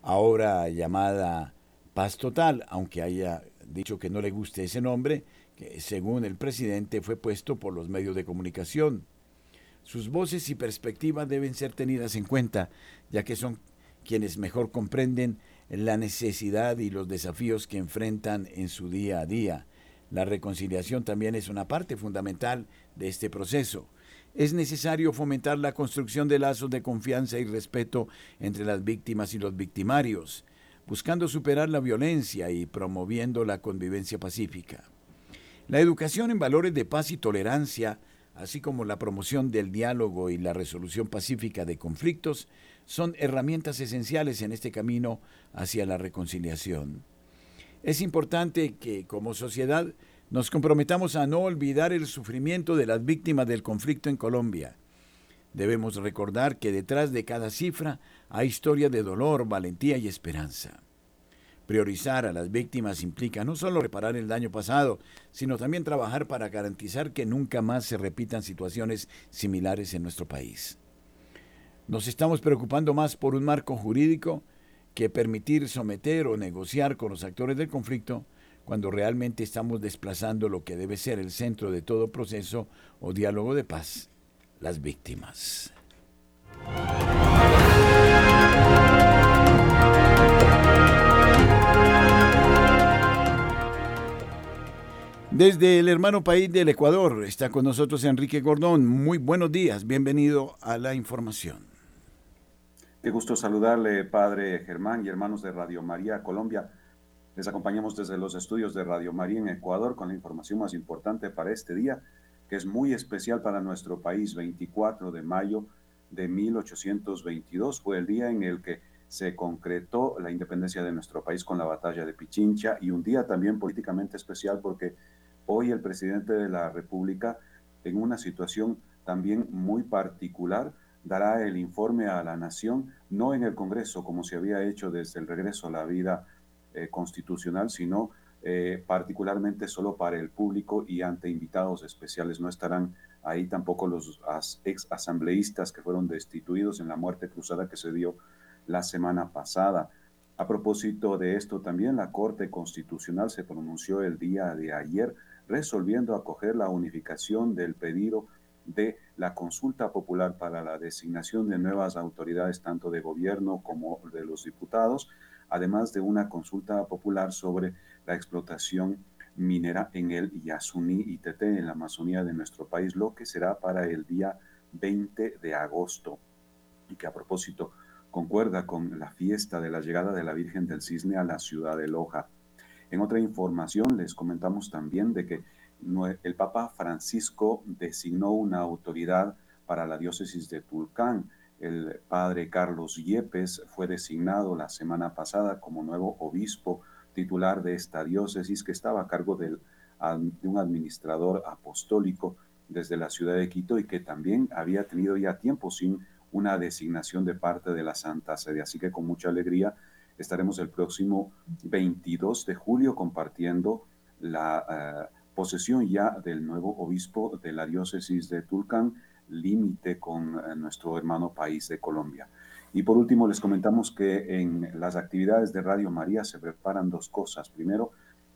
Ahora llamada paz total, aunque haya dicho que no le guste ese nombre, que según el presidente fue puesto por los medios de comunicación. Sus voces y perspectivas deben ser tenidas en cuenta, ya que son quienes mejor comprenden la necesidad y los desafíos que enfrentan en su día a día. La reconciliación también es una parte fundamental de este proceso. Es necesario fomentar la construcción de lazos de confianza y respeto entre las víctimas y los victimarios, buscando superar la violencia y promoviendo la convivencia pacífica. La educación en valores de paz y tolerancia así como la promoción del diálogo y la resolución pacífica de conflictos, son herramientas esenciales en este camino hacia la reconciliación. Es importante que como sociedad nos comprometamos a no olvidar el sufrimiento de las víctimas del conflicto en Colombia. Debemos recordar que detrás de cada cifra hay historia de dolor, valentía y esperanza. Priorizar a las víctimas implica no solo reparar el daño pasado, sino también trabajar para garantizar que nunca más se repitan situaciones similares en nuestro país. Nos estamos preocupando más por un marco jurídico que permitir someter o negociar con los actores del conflicto cuando realmente estamos desplazando lo que debe ser el centro de todo proceso o diálogo de paz, las víctimas. Desde el hermano país del Ecuador está con nosotros Enrique Gordón. Muy buenos días, bienvenido a la información. Qué gusto saludarle, padre Germán y hermanos de Radio María Colombia. Les acompañamos desde los estudios de Radio María en Ecuador con la información más importante para este día, que es muy especial para nuestro país. 24 de mayo de 1822 fue el día en el que se concretó la independencia de nuestro país con la batalla de Pichincha y un día también políticamente especial porque Hoy el presidente de la República, en una situación también muy particular, dará el informe a la nación, no en el Congreso como se había hecho desde el regreso a la vida eh, constitucional, sino eh, particularmente solo para el público y ante invitados especiales. No estarán ahí tampoco los ex asambleístas que fueron destituidos en la muerte cruzada que se dio la semana pasada. A propósito de esto, también la Corte Constitucional se pronunció el día de ayer resolviendo acoger la unificación del pedido de la consulta popular para la designación de nuevas autoridades tanto de gobierno como de los diputados, además de una consulta popular sobre la explotación minera en el Yasuní y Tete, en la Amazonía de nuestro país, lo que será para el día 20 de agosto y que a propósito concuerda con la fiesta de la llegada de la Virgen del Cisne a la ciudad de Loja. En otra información les comentamos también de que el Papa Francisco designó una autoridad para la diócesis de Tulcán. El padre Carlos Yepes fue designado la semana pasada como nuevo obispo titular de esta diócesis que estaba a cargo de un administrador apostólico desde la ciudad de Quito y que también había tenido ya tiempo sin una designación de parte de la Santa Sede. Así que con mucha alegría estaremos el próximo 22 de julio compartiendo la eh, posesión ya del nuevo obispo de la diócesis de Tulcán, límite con eh, nuestro hermano país de Colombia. Y por último, les comentamos que en las actividades de Radio María se preparan dos cosas. Primero,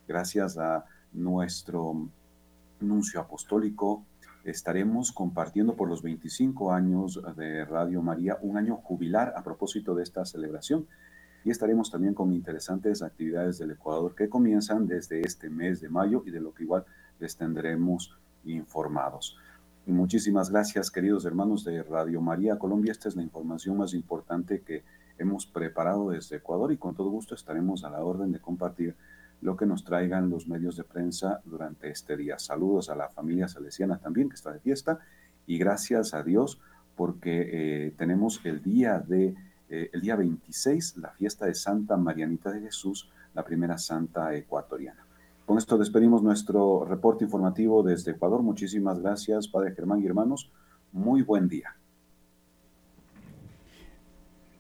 gracias a nuestro nuncio apostólico, estaremos compartiendo por los 25 años de Radio María un año jubilar a propósito de esta celebración. Y estaremos también con interesantes actividades del Ecuador que comienzan desde este mes de mayo y de lo que igual les tendremos informados. Y muchísimas gracias, queridos hermanos de Radio María Colombia. Esta es la información más importante que hemos preparado desde Ecuador y con todo gusto estaremos a la orden de compartir lo que nos traigan los medios de prensa durante este día. Saludos a la familia salesiana también que está de fiesta y gracias a Dios porque eh, tenemos el día de eh, el día 26 la fiesta de Santa Marianita de Jesús, la primera santa ecuatoriana. Con esto despedimos nuestro reporte informativo desde Ecuador. Muchísimas gracias, Padre Germán y hermanos. Muy buen día.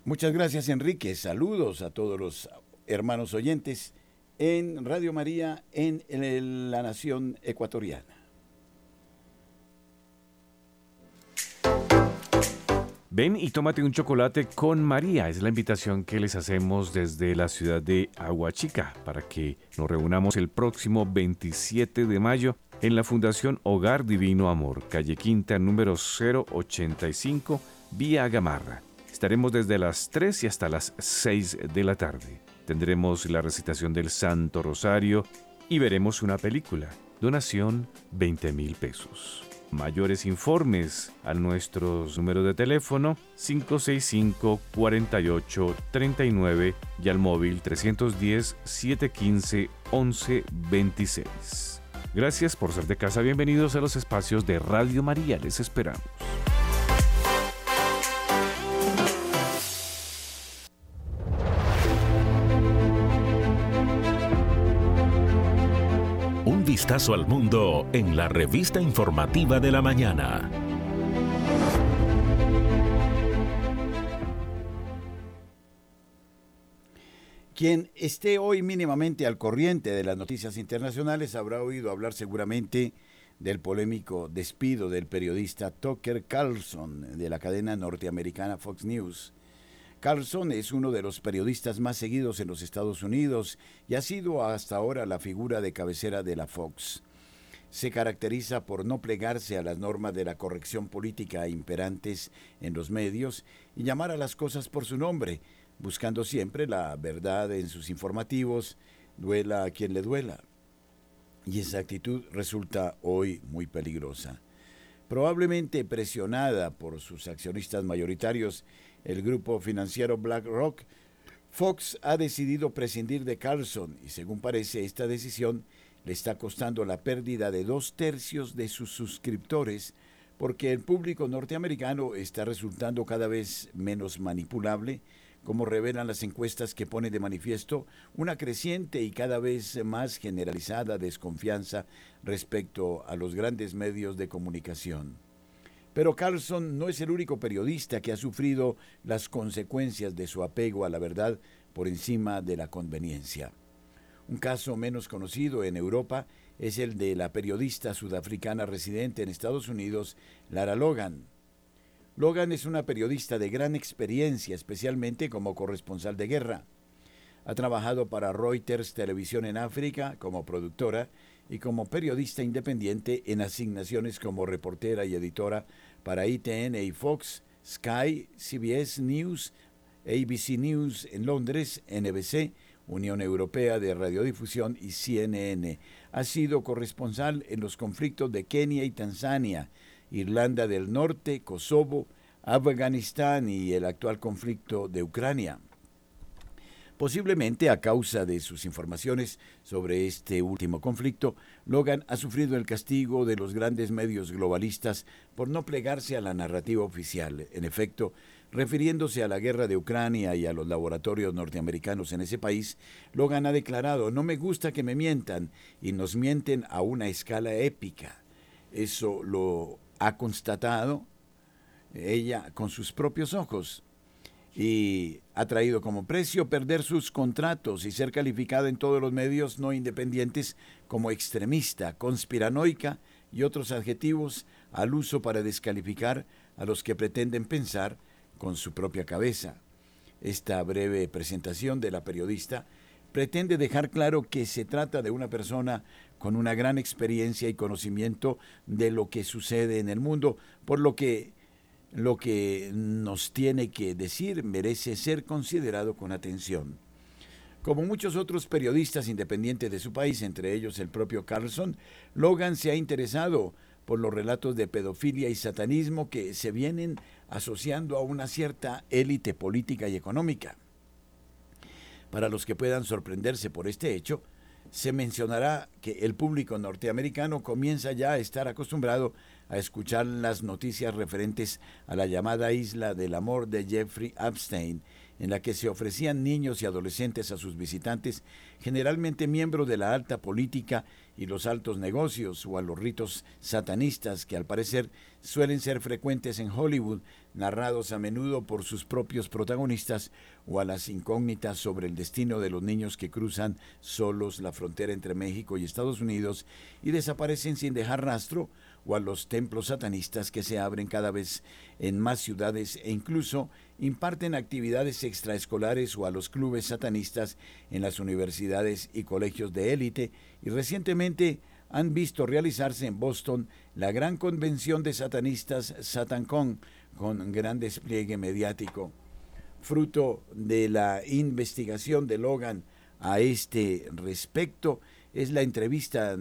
Muchas gracias, Enrique. Saludos a todos los hermanos oyentes en Radio María en, la nación ecuatoriana. Ven y tómate un chocolate con María. Es la invitación que les hacemos desde la ciudad de Aguachica para que nos reunamos el próximo 27 de mayo en la Fundación Hogar Divino Amor, calle Quinta, número 085, vía Gamarra. Estaremos desde las 3 y hasta las 6 de la tarde. Tendremos la recitación del Santo Rosario y veremos una película. Donación 20 mil pesos. Mayores informes a nuestros números de teléfono 565 48 39 y al móvil 310 715 11 26. Gracias por ser de casa. Bienvenidos a los espacios de Radio María. Les esperamos. Vistazo al mundo en la revista informativa de la mañana. Quien esté hoy mínimamente al corriente de las noticias internacionales habrá oído hablar seguramente del polémico despido del periodista Tucker Carlson de la cadena norteamericana Fox News Carlson es uno de los periodistas más seguidos en los Estados Unidos y ha sido hasta ahora la figura de cabecera de la Fox. Se caracteriza por no plegarse a las normas de la corrección política imperantes en los medios y llamar a las cosas por su nombre, buscando siempre la verdad en sus informativos, duela a quien le duela. Y esa actitud resulta hoy muy peligrosa. Probablemente presionada por sus accionistas mayoritarios, el grupo financiero BlackRock, Fox ha decidido prescindir de Carlson y según parece esta decisión le está costando la pérdida de dos tercios de sus suscriptores porque el público norteamericano está resultando cada vez menos manipulable, como revelan las encuestas que pone de manifiesto una creciente y cada vez más generalizada desconfianza respecto a los grandes medios de comunicación. Pero Carlson no es el único periodista que ha sufrido las consecuencias de su apego a la verdad por encima de la conveniencia. Un caso menos conocido en Europa es el de la periodista sudafricana residente en Estados Unidos, Lara Logan. Logan es una periodista de gran experiencia, especialmente como corresponsal de guerra. Ha trabajado para Reuters Televisión en África como productora y como periodista independiente en asignaciones como reportera y editora para ITN y Fox, Sky, CBS News, ABC News en Londres, NBC, Unión Europea de Radiodifusión y CNN. Ha sido corresponsal en los conflictos de Kenia y Tanzania, Irlanda del Norte, Kosovo, Afganistán y el actual conflicto de Ucrania. Posiblemente a causa de sus informaciones sobre este último conflicto, Logan ha sufrido el castigo de los grandes medios globalistas por no plegarse a la narrativa oficial. En efecto, refiriéndose a la guerra de Ucrania y a los laboratorios norteamericanos en ese país, Logan ha declarado, no me gusta que me mientan y nos mienten a una escala épica. Eso lo ha constatado ella con sus propios ojos y ha traído como precio perder sus contratos y ser calificada en todos los medios no independientes como extremista, conspiranoica y otros adjetivos al uso para descalificar a los que pretenden pensar con su propia cabeza. Esta breve presentación de la periodista pretende dejar claro que se trata de una persona con una gran experiencia y conocimiento de lo que sucede en el mundo, por lo que lo que nos tiene que decir merece ser considerado con atención. Como muchos otros periodistas independientes de su país, entre ellos el propio Carlson, Logan se ha interesado por los relatos de pedofilia y satanismo que se vienen asociando a una cierta élite política y económica. Para los que puedan sorprenderse por este hecho, se mencionará que el público norteamericano comienza ya a estar acostumbrado escuchar las noticias referentes a la llamada isla del amor de Jeffrey Epstein, en la que se ofrecían niños y adolescentes a sus visitantes, generalmente miembros de la alta política y los altos negocios o a los ritos satanistas que al parecer suelen ser frecuentes en Hollywood, narrados a menudo por sus propios protagonistas o a las incógnitas sobre el destino de los niños que cruzan solos la frontera entre México y Estados Unidos y desaparecen sin dejar rastro o a los templos satanistas que se abren cada vez en más ciudades e incluso imparten actividades extraescolares o a los clubes satanistas en las universidades y colegios de élite y recientemente han visto realizarse en Boston la gran convención de satanistas SatanCon con gran despliegue mediático. Fruto de la investigación de Logan a este respecto es la entrevista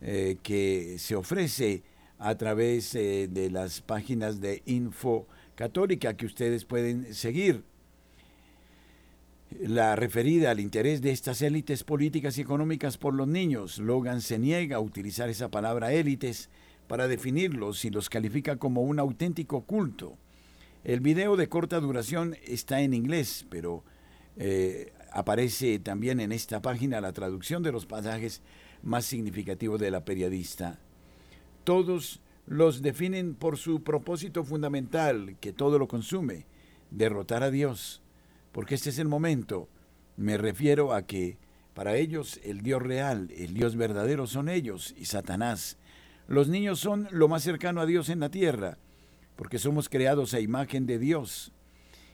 eh, que se ofrece a través eh, de las páginas de Info Católica que ustedes pueden seguir. La referida al interés de estas élites políticas y económicas por los niños, Logan se niega a utilizar esa palabra élites para definirlos y los califica como un auténtico culto. El video de corta duración está en inglés, pero eh, aparece también en esta página la traducción de los pasajes más significativo de la periodista. Todos los definen por su propósito fundamental, que todo lo consume, derrotar a Dios, porque este es el momento. Me refiero a que para ellos el Dios real, el Dios verdadero son ellos y Satanás. Los niños son lo más cercano a Dios en la tierra, porque somos creados a imagen de Dios.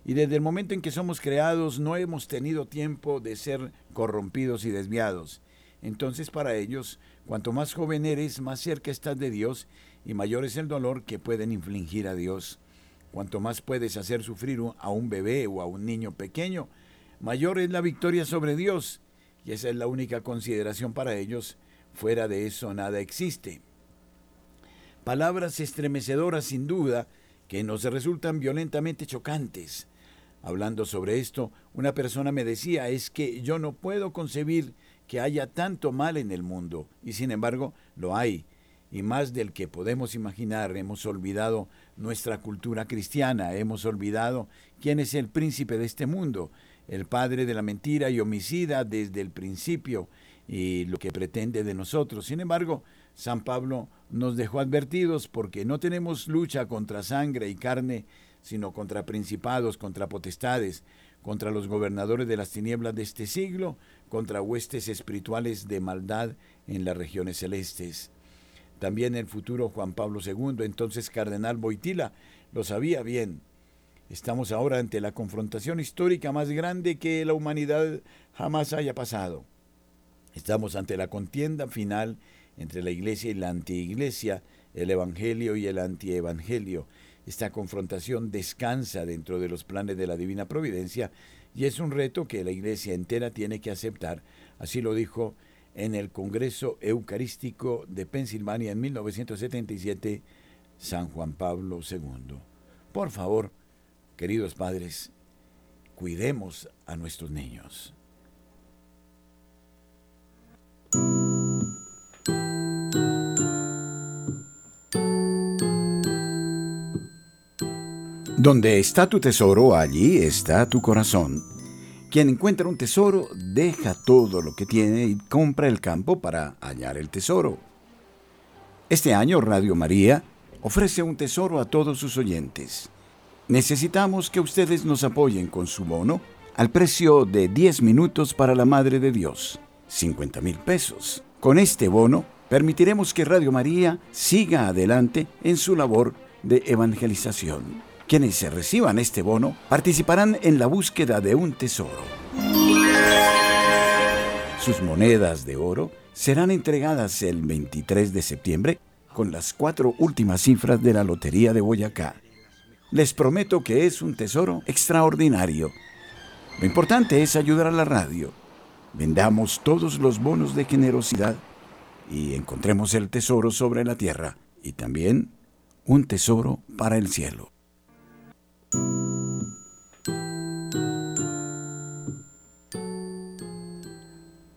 Y desde el momento en que somos creados no hemos tenido tiempo de ser corrompidos y desviados. Entonces para ellos, cuanto más joven eres, más cerca estás de Dios y mayor es el dolor que pueden infligir a Dios. Cuanto más puedes hacer sufrir a un bebé o a un niño pequeño, mayor es la victoria sobre Dios. Y esa es la única consideración para ellos. Fuera de eso nada existe. Palabras estremecedoras sin duda que nos resultan violentamente chocantes. Hablando sobre esto, una persona me decía, es que yo no puedo concebir que haya tanto mal en el mundo, y sin embargo lo hay, y más del que podemos imaginar. Hemos olvidado nuestra cultura cristiana, hemos olvidado quién es el príncipe de este mundo, el padre de la mentira y homicida desde el principio, y lo que pretende de nosotros. Sin embargo, San Pablo nos dejó advertidos porque no tenemos lucha contra sangre y carne, sino contra principados, contra potestades, contra los gobernadores de las tinieblas de este siglo, contra huestes espirituales de maldad en las regiones celestes. También el futuro Juan Pablo II, entonces cardenal Boitila, lo sabía bien. Estamos ahora ante la confrontación histórica más grande que la humanidad jamás haya pasado. Estamos ante la contienda final entre la iglesia y la antiiglesia, el evangelio y el antievangelio, esta confrontación descansa dentro de los planes de la divina providencia y es un reto que la Iglesia entera tiene que aceptar. Así lo dijo en el Congreso Eucarístico de Pensilvania en 1977 San Juan Pablo II. Por favor, queridos padres, cuidemos a nuestros niños. Donde está tu tesoro, allí está tu corazón. Quien encuentra un tesoro, deja todo lo que tiene y compra el campo para hallar el tesoro. Este año Radio María ofrece un tesoro a todos sus oyentes. Necesitamos que ustedes nos apoyen con su bono al precio de 10 minutos para la Madre de Dios, 50 mil pesos. Con este bono permitiremos que Radio María siga adelante en su labor de evangelización. Quienes se reciban este bono participarán en la búsqueda de un tesoro. Sus monedas de oro serán entregadas el 23 de septiembre con las cuatro últimas cifras de la Lotería de Boyacá. Les prometo que es un tesoro extraordinario. Lo importante es ayudar a la radio. Vendamos todos los bonos de generosidad y encontremos el tesoro sobre la tierra y también un tesoro para el cielo.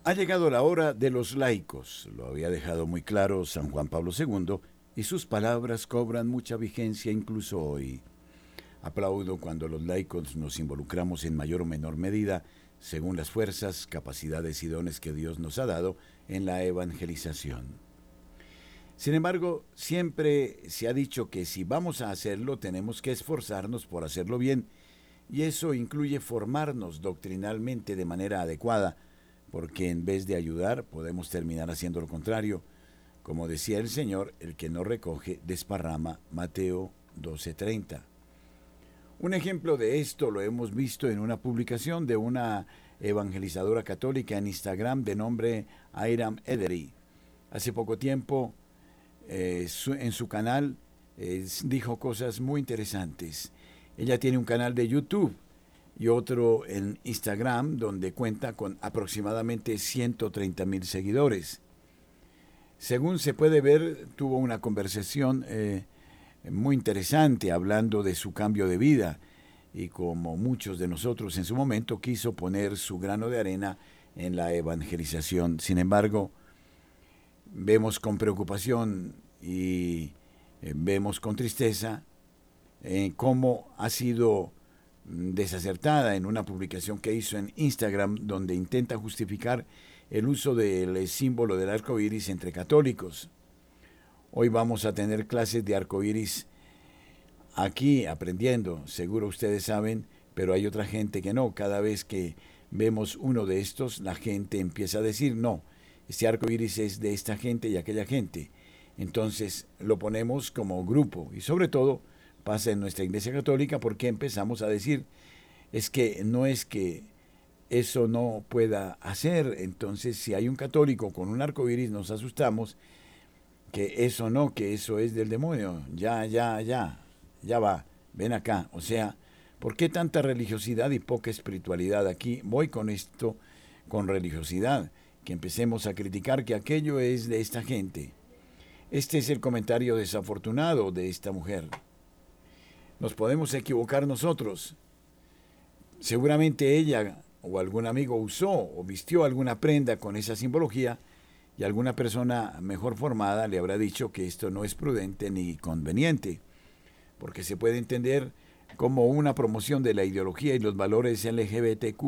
Ha llegado la hora de los laicos, lo había dejado muy claro San Juan Pablo II, y sus palabras cobran mucha vigencia incluso hoy. Aplaudo cuando los laicos nos involucramos en mayor o menor medida, según las fuerzas, capacidades y dones que Dios nos ha dado, en la evangelización. Sin embargo, siempre se ha dicho que si vamos a hacerlo tenemos que esforzarnos por hacerlo bien, y eso incluye formarnos doctrinalmente de manera adecuada, porque en vez de ayudar podemos terminar haciendo lo contrario. Como decía el Señor, el que no recoge desparrama. Mateo 12:30. Un ejemplo de esto lo hemos visto en una publicación de una evangelizadora católica en Instagram de nombre Airam Edery. Hace poco tiempo eh, en su canal eh, dijo cosas muy interesantes. Ella tiene un canal de YouTube y otro en Instagram donde cuenta con aproximadamente 130 mil seguidores. Según se puede ver, tuvo una conversación eh, muy interesante hablando de su cambio de vida y como muchos de nosotros en su momento quiso poner su grano de arena en la evangelización. Sin embargo, vemos con preocupación y eh, vemos con tristeza eh, cómo ha sido desacertada en una publicación que hizo en Instagram donde intenta justificar el uso del símbolo del arco iris entre católicos. Hoy vamos a tener clases de arco iris aquí aprendiendo, seguro ustedes saben, pero hay otra gente que no. Cada vez que vemos uno de estos, la gente empieza a decir, no, este arco iris es de esta gente y aquella gente. Entonces lo ponemos como grupo y sobre todo pasa en nuestra Iglesia Católica porque empezamos a decir, es que no es que eso no pueda hacer, entonces si hay un católico con un arco iris nos asustamos, que eso no, que eso es del demonio, ya, ya, ya, ya va, ven acá, o sea, ¿por qué tanta religiosidad y poca espiritualidad aquí? Voy con esto, con religiosidad, que empecemos a criticar que aquello es de esta gente. Este es el comentario desafortunado de esta mujer. Nos podemos equivocar nosotros. Seguramente ella o algún amigo usó o vistió alguna prenda con esa simbología y alguna persona mejor formada le habrá dicho que esto no es prudente ni conveniente, porque se puede entender como una promoción de la ideología y los valores LGBTQ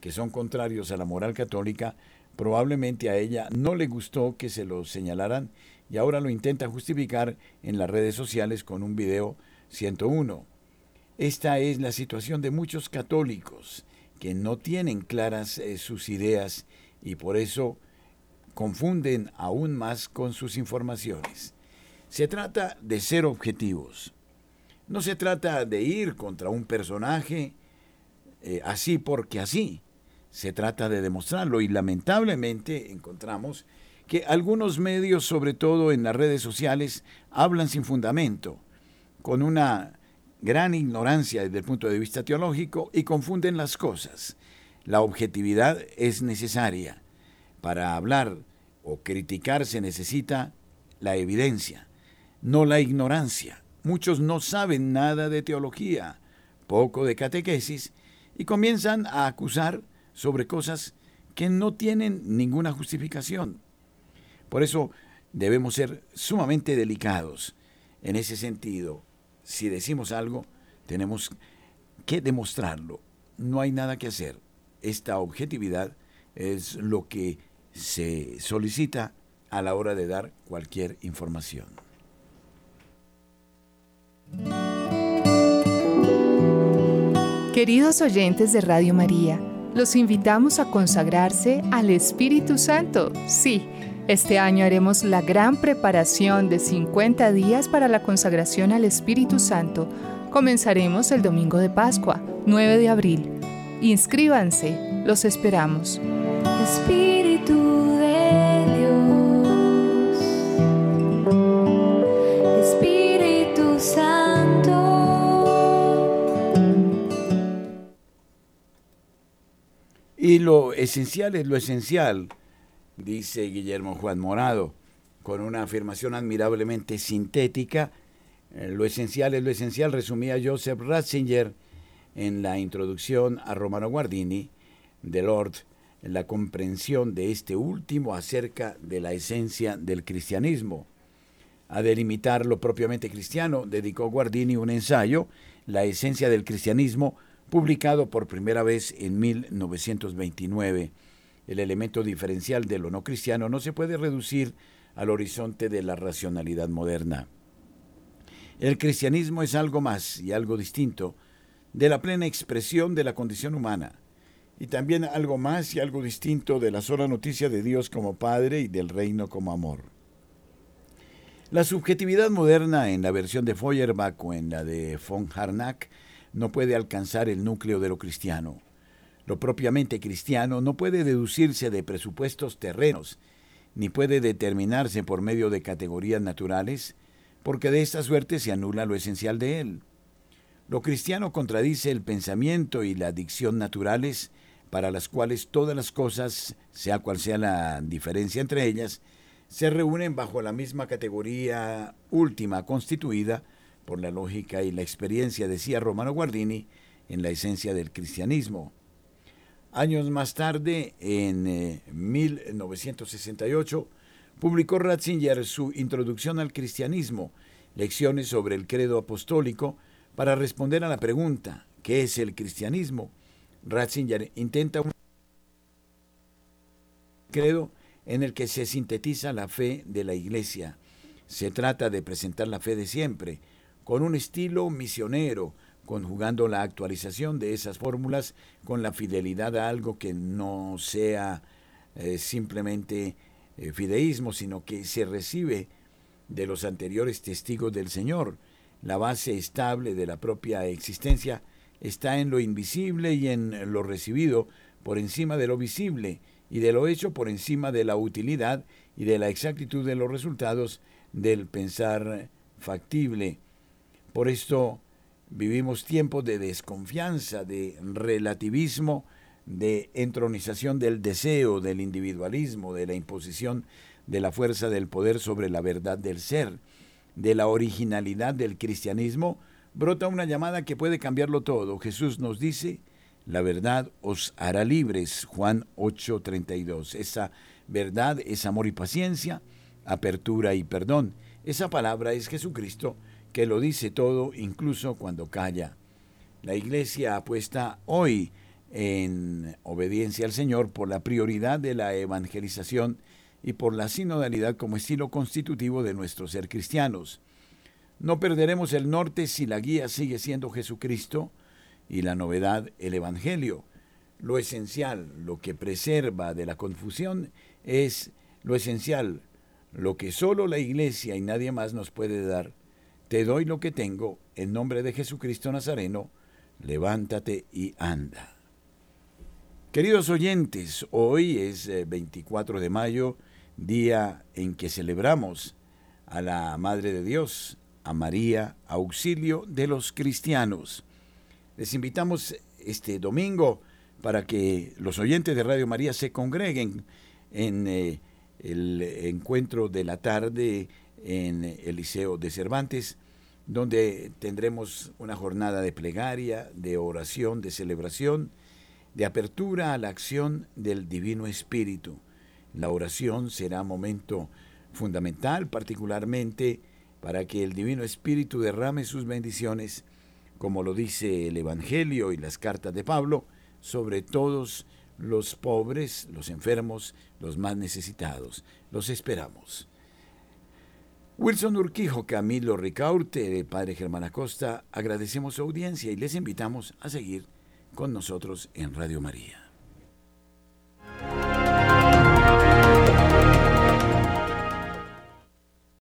que son contrarios a la moral católica, probablemente a ella no le gustó que se lo señalaran y ahora lo intenta justificar en las redes sociales con un video 101. Esta es la situación de muchos católicos que no tienen claras eh, sus ideas y por eso confunden aún más con sus informaciones. Se trata de ser objetivos. No se trata de ir contra un personaje eh, así porque así. Se trata de demostrarlo y lamentablemente encontramos que algunos medios, sobre todo en las redes sociales, hablan sin fundamento con una gran ignorancia desde el punto de vista teológico y confunden las cosas. La objetividad es necesaria. Para hablar o criticar se necesita la evidencia, no la ignorancia. Muchos no saben nada de teología, poco de catequesis, y comienzan a acusar sobre cosas que no tienen ninguna justificación. Por eso debemos ser sumamente delicados en ese sentido si decimos algo, tenemos que demostrarlo. No hay nada que hacer. Esta objetividad es lo que se solicita a la hora de dar cualquier información. Queridos oyentes de Radio María, los invitamos a consagrarse al Espíritu Santo. Sí este año haremos la gran preparación de 50 días para la consagración al Espíritu Santo. Comenzaremos el domingo de Pascua, 9 de abril. Inscríbanse, los esperamos. Espíritu Y lo esencial es lo esencial, dice Guillermo Juan Morado, con una afirmación admirablemente sintética. Eh, lo esencial es lo esencial, resumía Joseph Ratzinger en la introducción a Romano Guardini de Lord, la comprensión de este último acerca de la esencia del cristianismo. A delimitar lo propiamente cristiano, dedicó Guardini un ensayo, La esencia del cristianismo, publicado por primera vez en 1929. El elemento diferencial de lo no cristiano no se puede reducir al horizonte de la racionalidad moderna. El cristianismo es algo más y algo distinto de la plena expresión de la condición humana, y también algo más y algo distinto de la sola noticia de Dios como Padre y del reino como amor. La subjetividad moderna en la versión de Feuerbach o en la de von Harnack no puede alcanzar el núcleo de lo cristiano. Lo propiamente cristiano no puede deducirse de presupuestos terrenos, ni puede determinarse por medio de categorías naturales, porque de esta suerte se anula lo esencial de él. Lo cristiano contradice el pensamiento y la dicción naturales, para las cuales todas las cosas, sea cual sea la diferencia entre ellas, se reúnen bajo la misma categoría última constituida por la lógica y la experiencia, decía Romano Guardini, en la esencia del cristianismo. Años más tarde, en 1968, publicó Ratzinger su Introducción al Cristianismo, lecciones sobre el credo apostólico, para responder a la pregunta, ¿qué es el cristianismo? Ratzinger intenta un credo en el que se sintetiza la fe de la Iglesia. Se trata de presentar la fe de siempre, con un estilo misionero, conjugando la actualización de esas fórmulas con la fidelidad a algo que no sea eh, simplemente eh, fideísmo, sino que se recibe de los anteriores testigos del Señor. La base estable de la propia existencia está en lo invisible y en lo recibido por encima de lo visible y de lo hecho por encima de la utilidad y de la exactitud de los resultados del pensar factible. Por esto vivimos tiempos de desconfianza, de relativismo, de entronización del deseo, del individualismo, de la imposición de la fuerza del poder sobre la verdad del ser, de la originalidad del cristianismo, brota una llamada que puede cambiarlo todo. Jesús nos dice, la verdad os hará libres, Juan 8:32. Esa verdad es amor y paciencia, apertura y perdón. Esa palabra es Jesucristo que lo dice todo incluso cuando calla. La iglesia apuesta hoy en obediencia al Señor por la prioridad de la evangelización y por la sinodalidad como estilo constitutivo de nuestro ser cristianos. No perderemos el norte si la guía sigue siendo Jesucristo y la novedad el Evangelio. Lo esencial, lo que preserva de la confusión, es lo esencial, lo que solo la iglesia y nadie más nos puede dar, te doy lo que tengo, en nombre de Jesucristo Nazareno, levántate y anda. Queridos oyentes, hoy es 24 eh, de mayo, día en que celebramos a la Madre de Dios, a María, auxilio de los cristianos. Les invitamos este domingo para que los oyentes de Radio María se congreguen en eh, el encuentro de la tarde en el Liceo de Cervantes, donde tendremos una jornada de plegaria, de oración, de celebración, de apertura a la acción del Divino Espíritu. La oración será momento fundamental, particularmente para que el Divino Espíritu derrame sus bendiciones, como lo dice el Evangelio y las cartas de Pablo, sobre todos los pobres, los enfermos, los más necesitados. Los esperamos. Wilson Urquijo, Camilo Ricaurte, Padre Germán Acosta, agradecemos su audiencia y les invitamos a seguir con nosotros en Radio María.